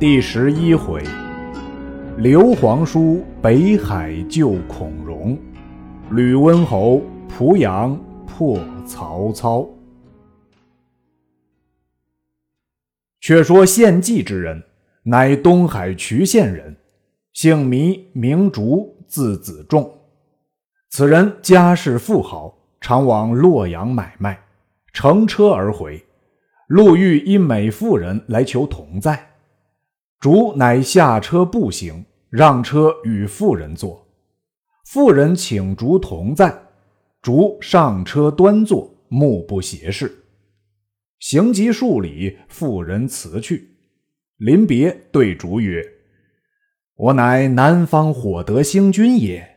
第十一回，刘皇叔北海救孔融，吕温侯濮阳破曹操。却说献计之人，乃东海渠县人，姓糜，名竺，字子仲。此人家世富豪，常往洛阳买卖，乘车而回。路遇一美妇人来求同在，竹乃下车步行，让车与妇人坐。妇人请竹同在，竹上车端坐，目不斜视。行及数里，妇人辞去。临别，对竹曰：“我乃南方火德星君也。”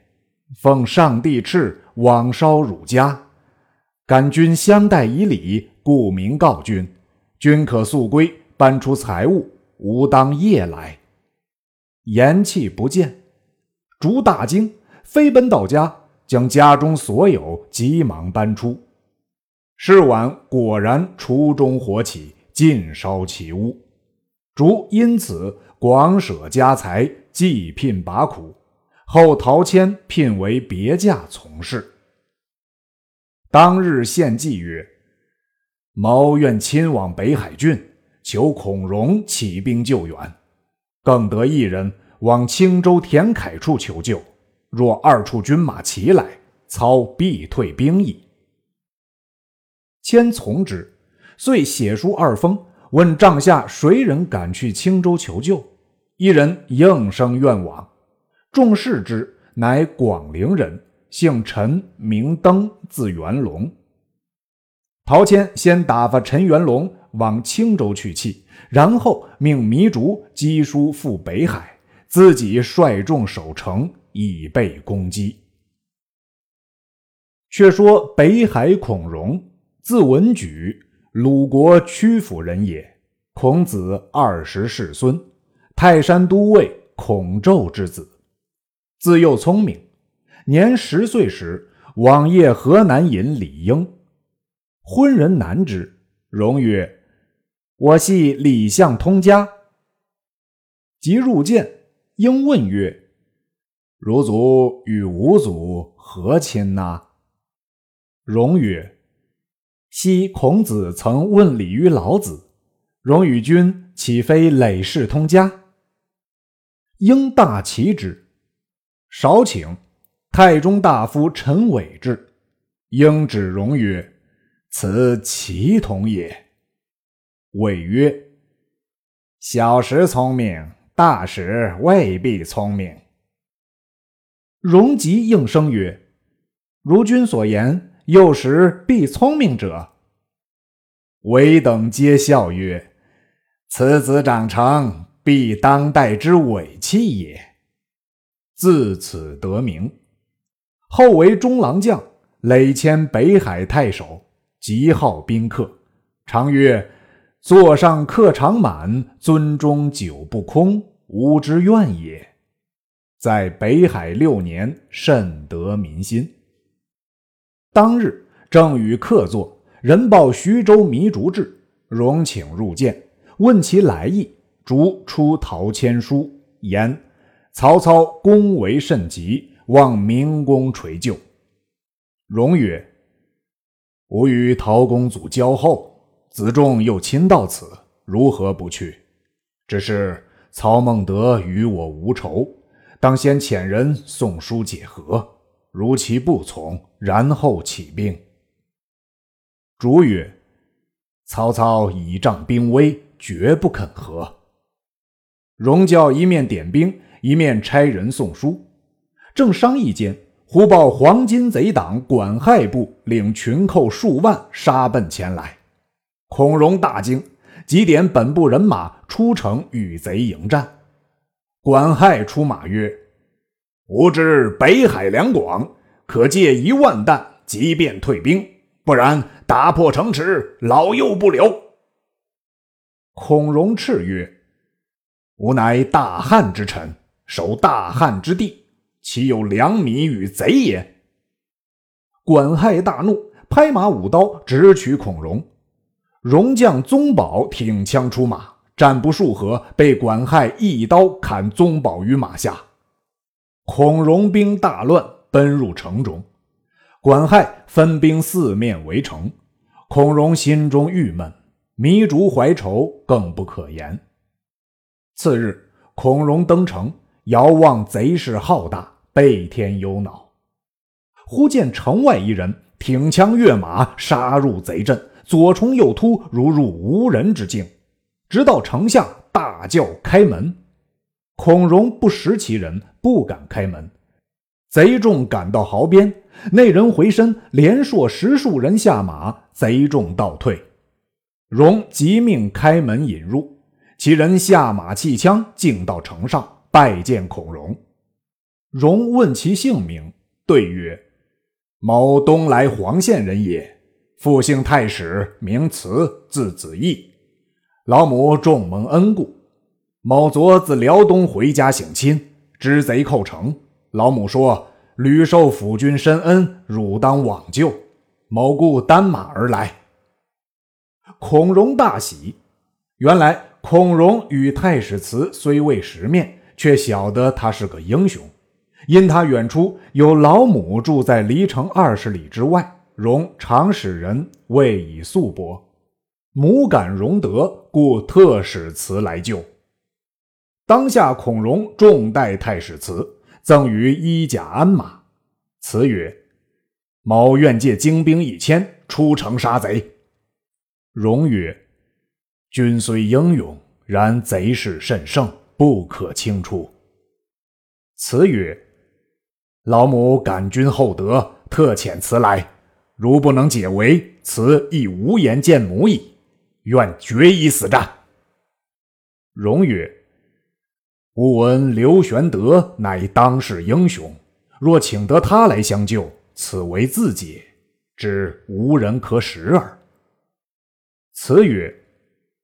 奉上帝敕，往烧汝家。感君相待以礼，故明告君。君可速归，搬出财物，吾当夜来。言气不见，竹大惊，飞奔到家，将家中所有急忙搬出。是晚，果然厨中火起，尽烧其屋。竹因此广舍家财，济聘拔苦。后陶谦聘为别驾从事。当日献计曰：“某愿亲往北海郡，求孔融起兵救援。更得一人往青州田楷处求救。若二处军马齐来，操必退兵矣。”谦从之，遂写书二封，问帐下谁人敢去青州求救。一人应声愿往。众视之，乃广陵人，姓陈，名登，字元龙。陶谦先打发陈元龙往青州去气，然后命糜竺赍书赴北海，自己率众守城，以备攻击。却说北海孔融，字文举，鲁国曲阜人也，孔子二十世孙，泰山都尉孔宙之子。自幼聪明，年十岁时往谒河南尹李应，昏人难之。荣曰：“我系李相通家。”即入见，应问曰：“汝祖与吾祖何亲呐？”荣曰：“昔孔子曾问礼于老子，荣与君岂非累世通家？”应大奇之。少请太中大夫陈伟至，应指荣曰：“此其同也。”谓曰：“小时聪明，大时未必聪明。”荣吉应声曰：“如君所言，幼时必聪明者。”伟等皆笑曰：“此子长成，必当代之伟器也。”自此得名，后为中郎将，累迁北海太守，极好宾客，常曰：“座上客常满，樽中酒不空，吾之愿也。”在北海六年，甚得民心。当日正与客坐，人报徐州糜竺至，荣请入见，问其来意。竺出陶谦书，言。曹操功为甚极，望明公垂救。荣曰：“吾与陶公祖交厚，子仲又亲到此，如何不去？只是曹孟德与我无仇，当先遣人送书解和。如其不从，然后起兵。”主曰：“曹操倚仗兵威，绝不肯和。”荣教一面点兵。一面差人送书，正商议间，忽报黄金贼党管亥部领群寇数万杀奔前来。孔融大惊，即点本部人马出城与贼迎战。管亥出马曰：“吾知北海两广，可借一万担，即便退兵；不然，打破城池，老幼不留。”孔融叱曰：“吾乃大汉之臣。”守大汉之地，岂有良民与贼也？管亥大怒，拍马舞刀，直取孔融。戎将宗保挺枪出马，战不数合，被管亥一刀砍宗保于马下。孔融兵大乱，奔入城中。管亥分兵四面围城，孔融心中郁闷，糜竺怀愁，更不可言。次日，孔融登城，遥望贼势浩大，悲天忧恼。忽见城外一人挺枪跃马，杀入贼阵，左冲右突，如入无人之境。直到城下，大叫开门。孔融不识其人，不敢开门。贼众赶到壕边，那人回身，连说十数人下马，贼众倒退。融即命开门引入，其人下马弃枪，径到城上拜见孔融。融问其姓名，对曰：“某东莱黄县人也，父姓太史，名慈，字子义。老母重蒙恩顾。某昨自辽东回家省亲，知贼寇城。”老母说：“屡受府君深恩，汝当往救。”某故单马而来。孔融大喜。原来孔融与太史慈虽未识面，却晓得他是个英雄。因他远出，有老母住在离城二十里之外，融常使人未以素帛。母感融德，故特使辞来救。当下孔融重待太史慈。赠于衣甲鞍马，词曰：“某愿借精兵一千，出城杀贼。”荣曰：“君虽英勇，然贼势甚盛，不可轻出。”词曰：“老母感君厚德，特遣辞来。如不能解围，此亦无颜见母矣。愿决一死战。”荣曰。吾闻刘玄德乃当世英雄，若请得他来相救，此为自解，知无人可使耳。辞曰：“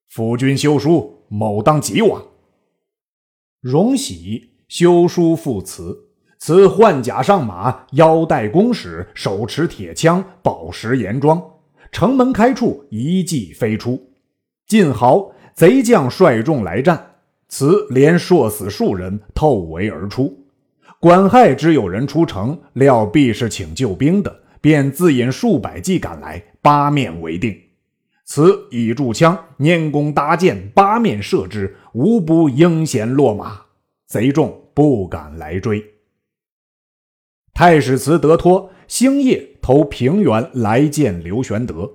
夫君休书，某当即往。”荣喜，修书复辞。此换甲上马，腰带弓矢，手持铁枪，宝石严装。城门开处，一骑飞出，晋豪，贼将率众来战。此连硕死数人，透围而出。管亥知有人出城，料必是请救兵的，便自引数百骑赶来，八面围定。此以助枪，拈弓搭箭，八面射之，无不应弦落马。贼众不敢来追。太史慈得托，星夜投平原来见刘玄德。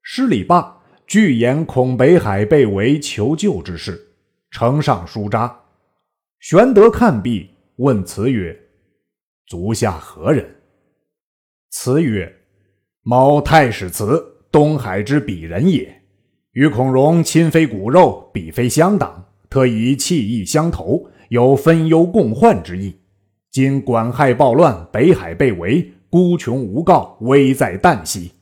施礼罢，具言孔北海被围求救之事。呈上书札，玄德看毕，问慈曰：“足下何人？”慈曰：“某太史慈，东海之鄙人也。与孔融亲非骨肉，彼非相党，特以气义相投，有分忧共患之意。今管亥暴乱，北海被围，孤穷无告，危在旦夕。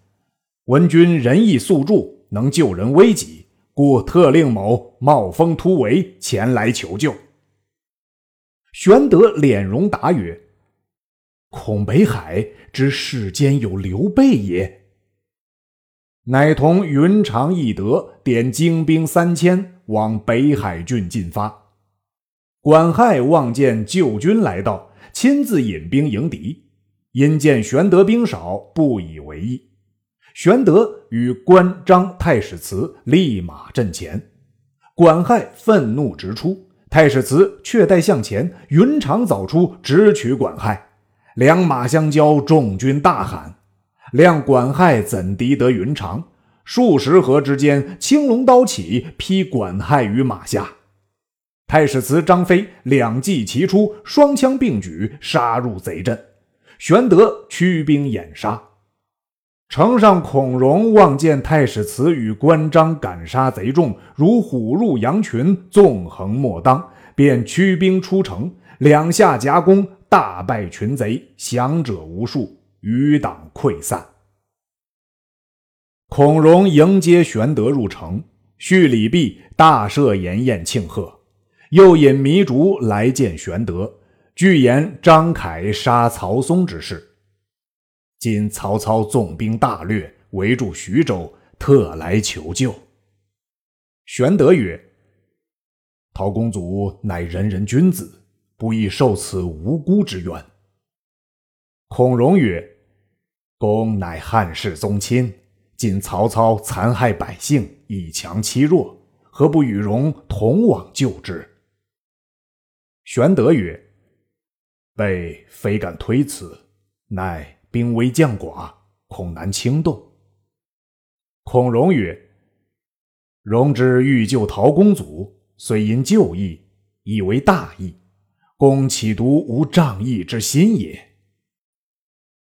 闻君仁义素著，能救人危急。”故特令某冒风突围前来求救。玄德脸容答曰：“孔北海知世间有刘备也。”乃同云长、翼德点精兵三千往北海郡进发。管亥望见救军来到，亲自引兵迎敌。因见玄德兵少，不以为意。玄德与关张太史慈立马阵前，管亥愤怒直出，太史慈却待向前，云长早出直取管亥，两马相交，众军大喊，谅管亥怎敌得云长？数十合之间，青龙刀起，劈管亥于马下。太史慈、张飞两骑齐出，双枪并举，杀入贼阵。玄德驱兵掩杀。城上孔融望见太史慈与关张赶杀贼众，如虎入羊群，纵横莫当，便驱兵出城，两下夹攻，大败群贼，降者无数，余党溃散。孔融迎接玄德入城，叙礼毕，大设筵宴庆贺，又引糜竺来见玄德，具言张凯杀曹嵩之事。今曹操纵兵大略，围住徐州，特来求救。玄德曰：“陶公祖乃仁人君子，不宜受此无辜之冤。”孔融曰：“公乃汉室宗亲，今曹操残害百姓，以强欺弱，何不与融同往救之？”玄德曰：“备非敢推辞，乃兵微将寡，恐难轻动。”孔融曰：“融之欲救陶公祖，虽因旧义，以为大义。公岂独无仗义之心也？”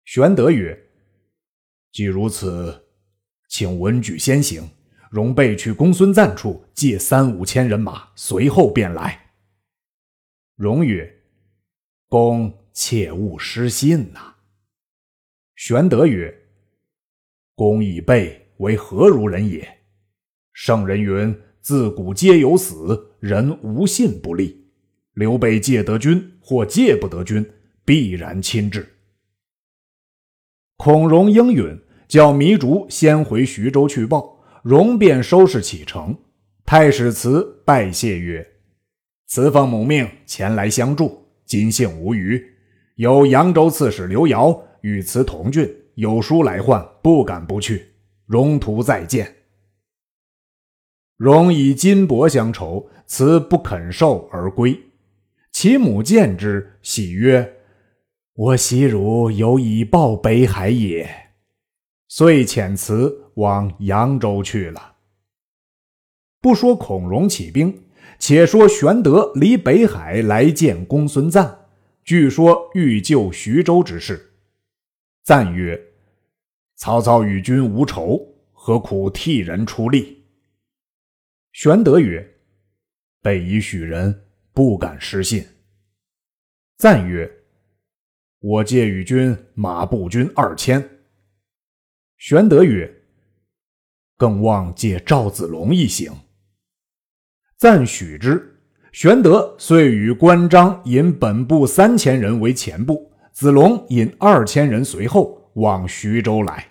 玄德曰：“既如此，请文举先行，容备去公孙瓒处借三五千人马，随后便来。”荣曰：“公切勿失信呐。”玄德曰：“公以备为何如人也？圣人云：‘自古皆有死，人无信不立。’刘备借得君或借不得君，必然亲至。”孔融应允，叫糜竺先回徐州去报，融便收拾启程。太史慈拜谢曰。慈奉母命前来相助，今幸无虞。有扬州刺史刘繇与慈同郡，有书来唤，不敢不去。荣图再见。荣以金帛相酬，慈不肯受而归。其母见之，喜曰：“我喜汝有以报北海也。”遂遣慈往扬州去了。不说孔融起兵。且说玄德离北海来见公孙瓒，据说欲救徐州之事。赞曰：“曹操与君无仇，何苦替人出力？”玄德曰：“备已许人，不敢失信。”赞曰：“我借与君马步军二千。”玄德曰：“更望借赵子龙一行。”赞许之，玄德遂与关张引本部三千人为前部，子龙引二千人随后往徐州来。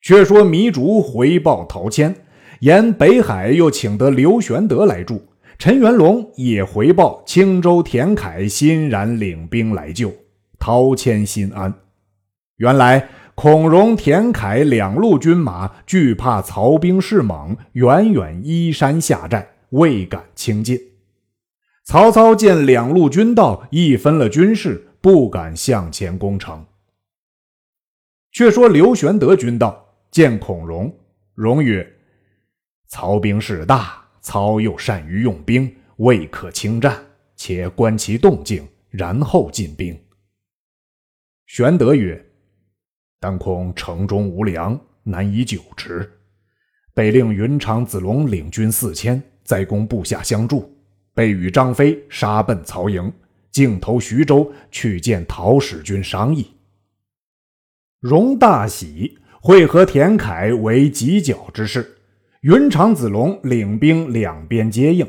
却说糜竺回报陶谦，沿北海又请得刘玄德来助。陈元龙也回报青州田凯欣然领兵来救，陶谦心安。原来。孔融、田凯两路军马惧怕曹兵势猛，远远依山下寨，未敢轻进。曹操见两路军到，亦分了军士，不敢向前攻城。却说刘玄德军到，见孔融，融曰：“曹兵势大，操又善于用兵，未可轻战，且观其动静，然后进兵。”玄德曰。但恐城中无粮，难以久持。北令云长子龙领军四千，在攻部下相助。备与张飞杀奔曹营，径投徐州去见陶使君商议。荣大喜，会合田凯为犄角之势。云长子龙领兵两边接应。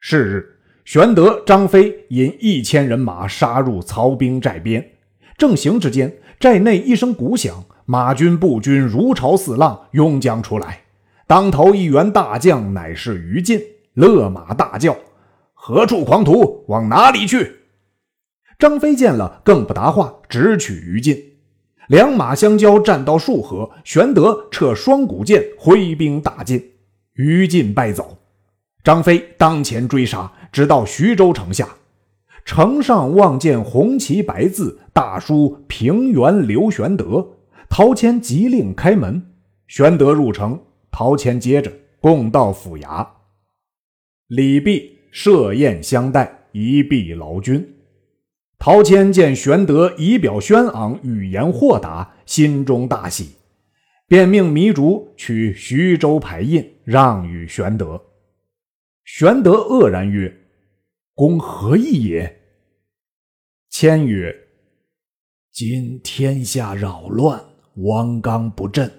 是日，玄德、张飞引一千人马杀入曹兵寨边，正行之间。寨内一声鼓响，马军、步军如潮似浪拥将出来。当头一员大将乃是于禁，勒马大叫：“何处狂徒，往哪里去？”张飞见了，更不答话，直取于禁。两马相交，战到数合，玄德撤双股剑，挥兵大进，于禁败走。张飞当前追杀，直到徐州城下。城上望见红旗白字，大书“平原刘玄德”。陶谦急令开门，玄德入城，陶谦接着共到府衙。礼毕，设宴相待，一毕劳军。陶谦见玄德仪表轩昂，语言豁达，心中大喜，便命糜竺取徐州牌印，让与玄德。玄德愕然曰。公何意也？谦曰：“今天下扰乱，王纲不振。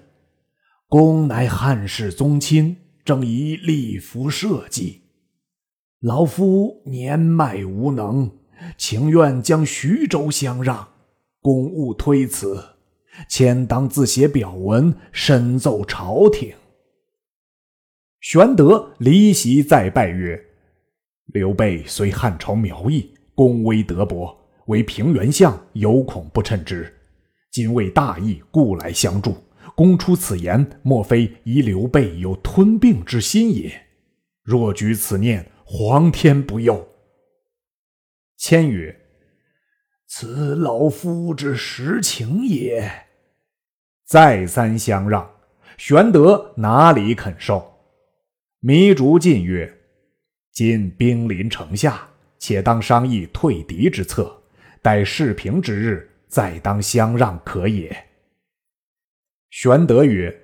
公乃汉室宗亲，正宜立服社稷。老夫年迈无能，情愿将徐州相让。公勿推辞，谦当自写表文，申奏朝廷。”玄德离席再拜曰。刘备虽汉朝苗裔，功威德薄，为平原相，有恐不称之。今为大义，故来相助。公出此言，莫非疑刘备有吞并之心也？若举此念，皇天不佑。谦曰：“此老夫之实情也。”再三相让，玄德哪里肯受？糜竺进曰：“今兵临城下，且当商议退敌之策，待事平之日，再当相让，可也。”玄德曰：“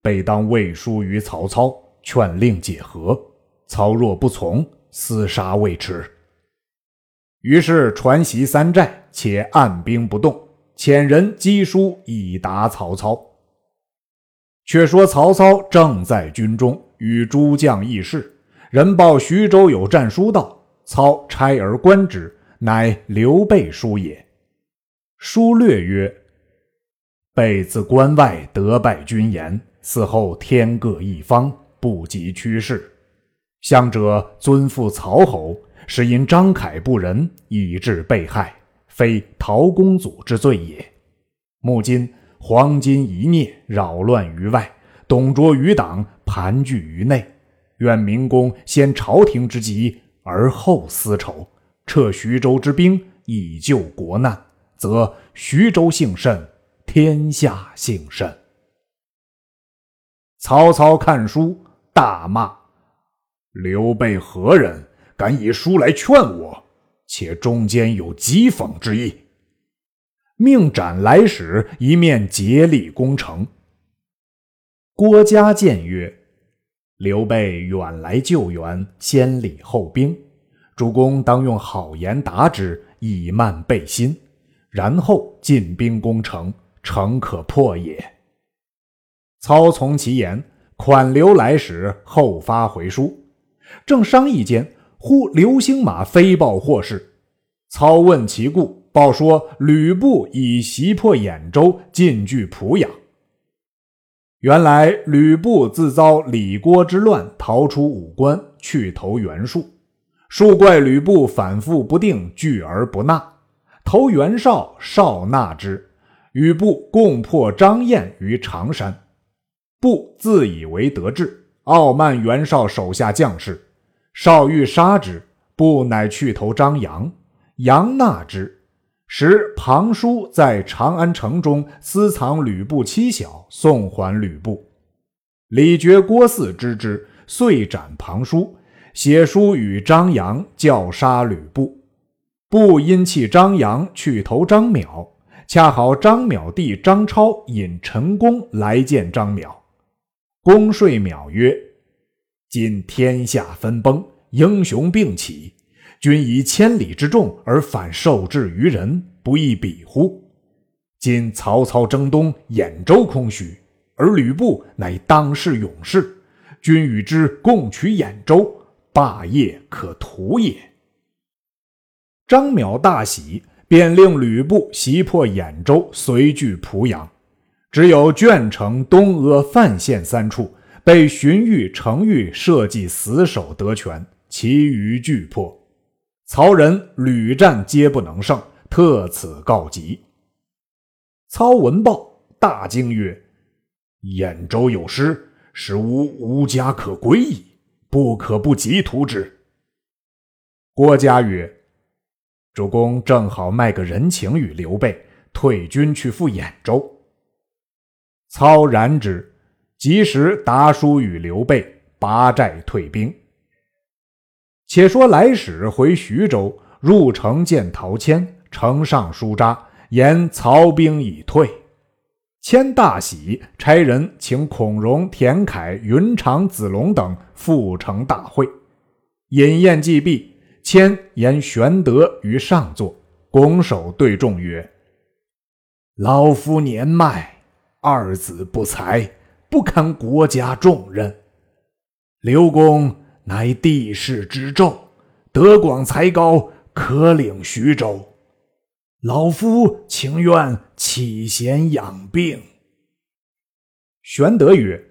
备当魏书于曹操，劝令解和。操若不从，厮杀未迟。”于是传檄三寨，且按兵不动，遣人击书以达曹操。却说曹操正在军中，与诸将议事，人报徐州有战书到，操差而观之，乃刘备书也。书略曰。备自关外得败军言，死后天各一方，不及趋势。相者尊父曹侯，是因张凯不仁，以致被害，非陶公祖之罪也。目今黄巾一孽，扰乱于外；董卓余党盘踞于内。愿明公先朝廷之急，而后私仇，撤徐州之兵，以救国难，则徐州幸甚。天下幸甚。曹操看书，大骂：“刘备何人，敢以书来劝我？且中间有讥讽之意。”命斩来使，一面竭力攻城。郭嘉谏曰：“刘备远来救援，先礼后兵，主公当用好言答之，以慢备心，然后进兵攻城。”城可破也。操从其言，款留来使，后发回书。正商议间，忽流星马飞报祸事。操问其故，报说吕布已袭破兖州，进据濮阳。原来吕布自遭李郭之乱，逃出武关，去投袁术。术怪吕布反复不定，拒而不纳，投袁绍，绍纳之。吕布共破张燕于常山，布自以为得志，傲慢袁绍手下将士。绍欲杀之，布乃去投张扬，杨纳之。时庞叔在长安城中私藏吕布妻小，送还吕布。李傕、郭汜知之，遂斩庞叔，写书与张扬，叫杀吕布。布因弃张扬，去投张邈。恰好张邈弟张超引陈宫来见张邈，公说邈曰：“今天下分崩，英雄并起，君以千里之众而反受制于人，不亦比乎？今曹操征东，兖州空虚，而吕布乃当世勇士，君与之共取兖州，霸业可图也。”张邈大喜。便令吕布袭破兖州，随据濮阳。只有鄄城、东阿、范县三处被荀彧、程昱设计死守得权，其余俱破。曹仁屡战皆不能胜，特此告急。操闻报，大惊曰：“兖州有失，使吾无家可归矣，不可不急图之。”郭嘉曰。主公正好卖个人情与刘备，退军去赴兖州。操然之，及时答书与刘备，拔寨退兵。且说来使回徐州，入城见陶谦，呈上书札，言曹兵已退。谦大喜，差人请孔融、田楷、云长、子龙等赴城大会。饮宴既毕。谦言玄德于上座，拱手对众曰：“老夫年迈，二子不才，不堪国家重任。刘公乃帝室之胄，德广才高，可领徐州。老夫情愿起贤养病。”玄德曰：“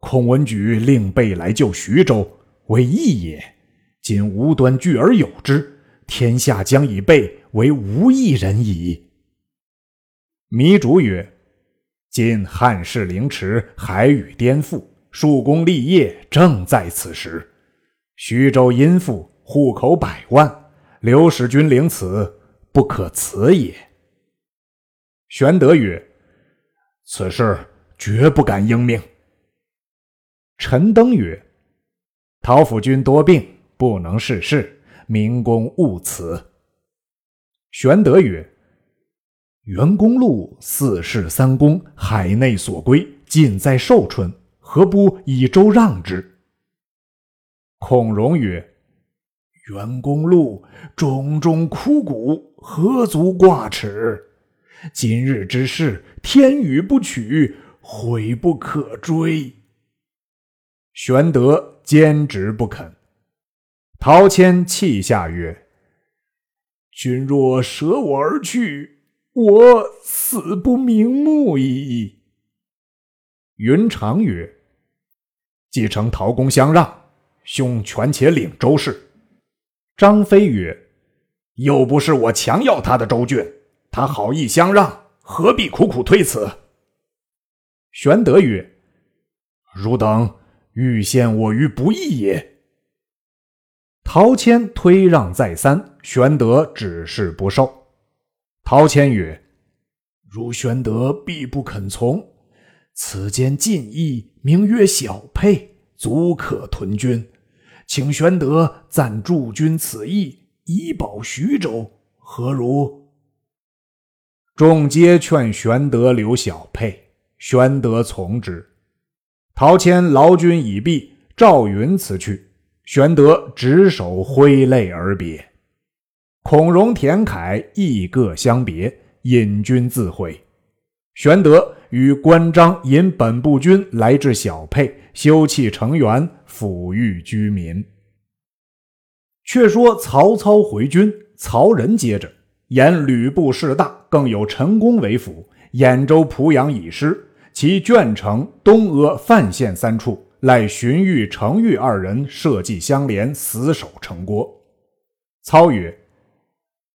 孔文举令备来救徐州，为义也。”今无端据而有之，天下将以备为无义人矣。糜竺曰：“今汉室凌迟，海宇颠覆，树功立业正在此时。徐州殷富，户口百万，刘使君领此，不可辞也。”玄德曰：“此事绝不敢应命。”陈登曰：“陶府君多病，不能事事，明公勿辞。”玄德曰：“袁公路四世三公，海内所归，尽在寿春，何不以州让之？”孔融曰：“袁公路种种枯骨，何足挂齿？”今日之事，天与不取，悔不可追。玄德坚执不肯。陶谦泣下曰：“君若舍我而去，我死不瞑目矣。”云长曰：“继承陶公相让，兄权且领周氏。”张飞曰：“又不是我强要他的州郡。”他好意相让，何必苦苦推辞？玄德曰：“汝等欲陷我于不义也。”陶谦推让再三，玄德只是不受。陶谦曰：“汝玄德必不肯从，此间近义，名曰小沛，足可屯军，请玄德暂驻军此役，以保徐州，何如？”众皆劝玄德留小沛，玄德从之。陶谦劳军已毕，赵云辞去，玄德执手挥泪而别。孔融、田楷亦各相别，引军自回。玄德与关张引本部军来至小沛，修葺城垣，抚育居民。却说曹操回军，曹仁接着。言吕布势大，更有陈宫为辅，兖州、濮阳已失，其卷城、东阿、范县三处，赖荀彧、程昱二人设计相连，死守城郭。操曰：“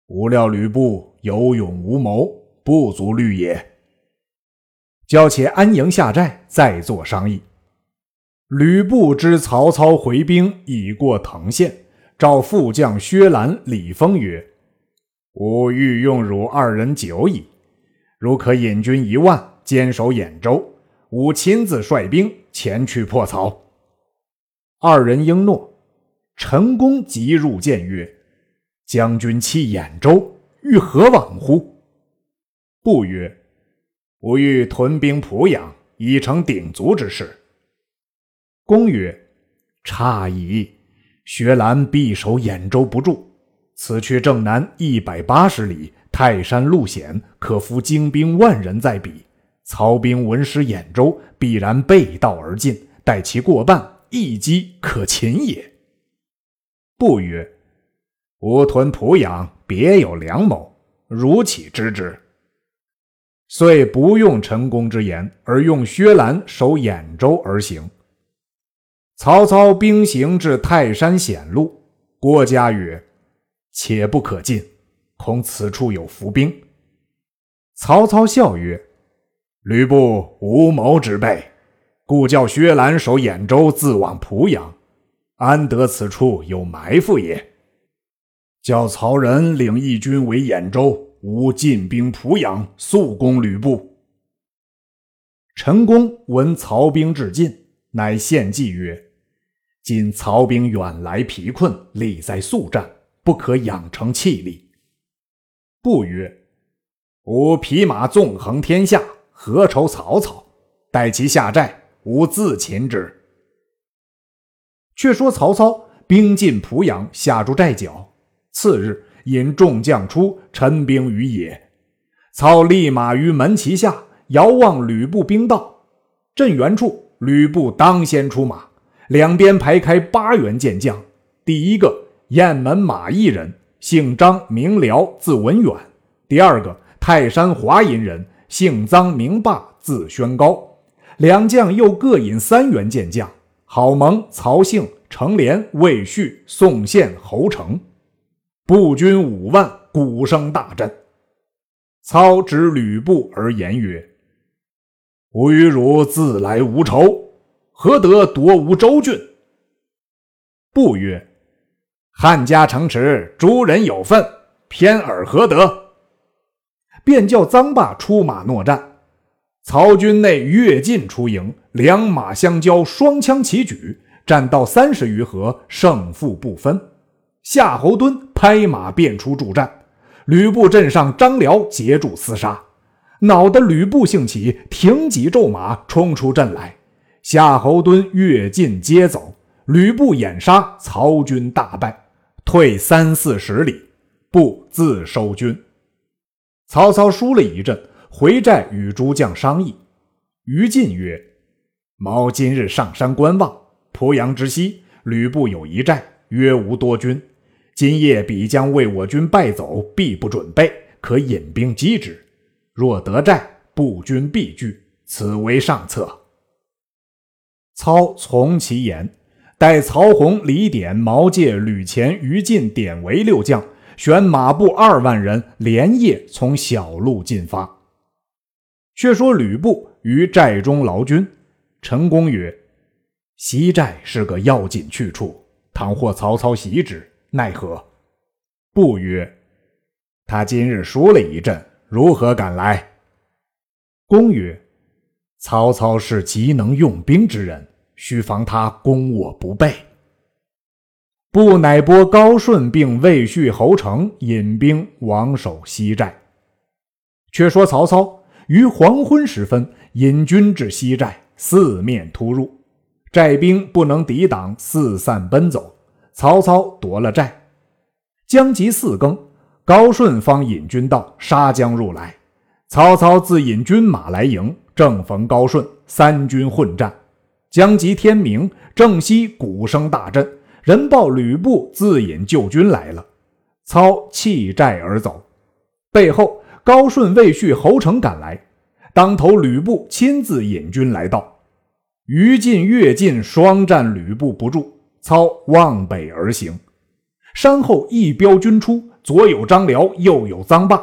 吾料吕布有勇无谋，不足虑也。交且安营下寨，再作商议。”吕布知曹操回兵已过滕县，召副将薛兰、李丰曰。吾欲用汝二人久矣，如可引军一万，坚守兖州，吾亲自率兵前去破曹。二人应诺。陈宫即入见曰：“将军弃兖州，欲何往乎？”不曰：“吾欲屯兵濮阳，以成鼎足之势。”公曰：“差矣，薛兰必守兖州不住。”此去正南一百八十里，泰山路险，可伏精兵万人在彼。曹兵闻失兖州，必然背道而进，待其过半，一击可擒也。不曰：“吾屯濮阳，别有良谋，如岂知之？”遂不用陈宫之言，而用薛兰守兖州而行。曹操兵行至泰山险路，郭嘉曰。且不可进，恐此处有伏兵。曹操笑曰：“吕布无谋之辈，故叫薛兰守兖州，自往濮阳，安得此处有埋伏也？叫曹仁领义军为兖州，吾进兵濮阳，速攻吕布。”陈宫闻曹兵至近，乃献计曰：“今曹兵远来疲困，力在速战。”不可养成气力。不曰：“吾匹马纵横天下，何愁曹操？待其下寨，吾自擒之。”却说曹操兵进濮阳，下住寨脚。次日，引众将出，陈兵于野。操立马于门旗下，遥望吕布兵到。阵原处，吕布当先出马，两边排开八员健将。第一个。雁门马邑人，姓张，名辽，字文远。第二个泰山华阴人，姓臧，名霸，字宣高。两将又各引三员健将，郝蒙、曹姓、程连、魏续、宋宪、侯成，步军五万，鼓声大震。操指吕布而言曰：“吾与汝自来无仇，何得夺吾州郡？”布曰：“汉家城池，诸人有份，偏尔何得？”便叫臧霸出马搦战。曹军内跃进出营，两马相交，双枪齐举，战到三十余合，胜负不分。夏侯惇拍马便出助战，吕布阵上张辽截住厮杀，恼得吕布兴起，挺戟骤马冲出阵来。夏侯惇跃进接走，吕布掩杀，曹军大败，退三四十里，布自收军。曹操输了一阵。回寨与诸将商议，于禁曰：“毛今日上山观望，濮阳之西，吕布有一寨，约无多军。今夜必将为我军败走，必不准备，可引兵击之。若得寨，步军必拒，此为上策。”操从其言，待曹洪、李典、毛玠、吕虔、于禁、典韦六将，选马步二万人，连夜从小路进发。却说吕布于寨中劳军，陈宫曰：“西寨是个要紧去处，倘或曹操袭之，奈何？”布曰：“他今日输了一阵，如何敢来？”公曰：“曹操是极能用兵之人，须防他攻我不备。”布乃拨高顺并魏续、侯成引兵王守西寨。却说曹操。于黄昏时分，引军至西寨，四面突入，寨兵不能抵挡，四散奔走。曹操夺了寨。将及四更，高顺方引军到，杀将入来。曹操自引军马来迎，正逢高顺，三军混战。将及天明，正西鼓声大震，人报吕布自引救军来了。操弃寨而走，背后。高顺、魏续、侯成赶来，当头吕布亲自引军来到，于禁、乐进双战吕布不住，操望北而行，山后一彪军出，左有张辽，右有臧霸，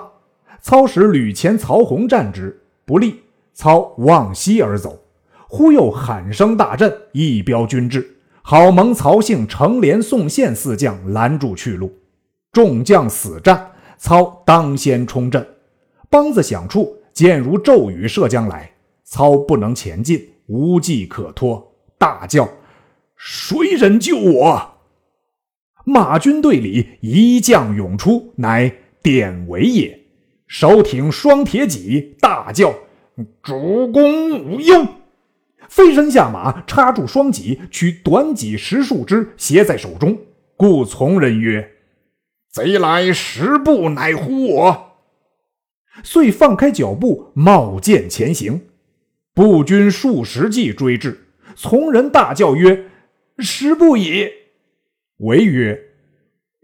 操使吕虔、曹洪战之不利，操望西而走，忽又喊声大震，一彪军至，好蒙曹姓、程连、宋宪四将拦住去路，众将死战，操当先冲阵。梆子响处，箭如骤雨射将来，操不能前进，无计可托，大叫：“谁人救我？”马军队里一将涌出，乃典韦也，手挺双铁戟，大叫：“主公无忧！”飞身下马，插住双戟，取短戟十数支，携在手中。故从人曰：“贼来十步，乃呼我。”遂放开脚步，冒剑前行。步军数十骑追至，从人大叫曰：“十步矣！”韦曰：“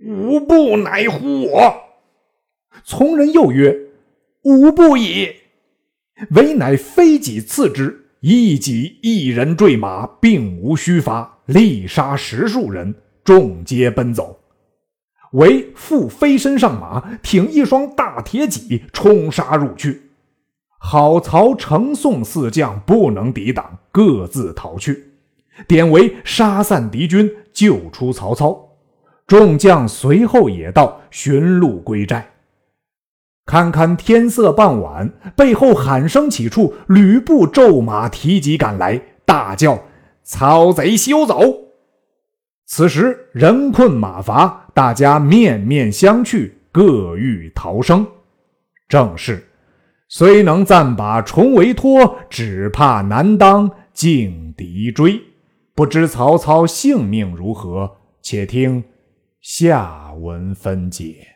吾不乃乎我。”从人又曰：“吾不已。”唯乃非己刺之，一己一人坠马，并无虚发，力杀十数人，众皆奔走。为复飞身上马，挺一双大铁戟，冲杀入去。好曹程宋四将不能抵挡，各自逃去。典韦杀散敌军，救出曹操。众将随后也到，寻路归寨。堪堪天色傍晚，背后喊声起处，吕布骤马提戟赶来，大叫：“曹贼休走！”此时人困马乏。大家面面相觑，各欲逃生。正是虽能暂把重围脱，只怕难当劲敌追。不知曹操性命如何？且听下文分解。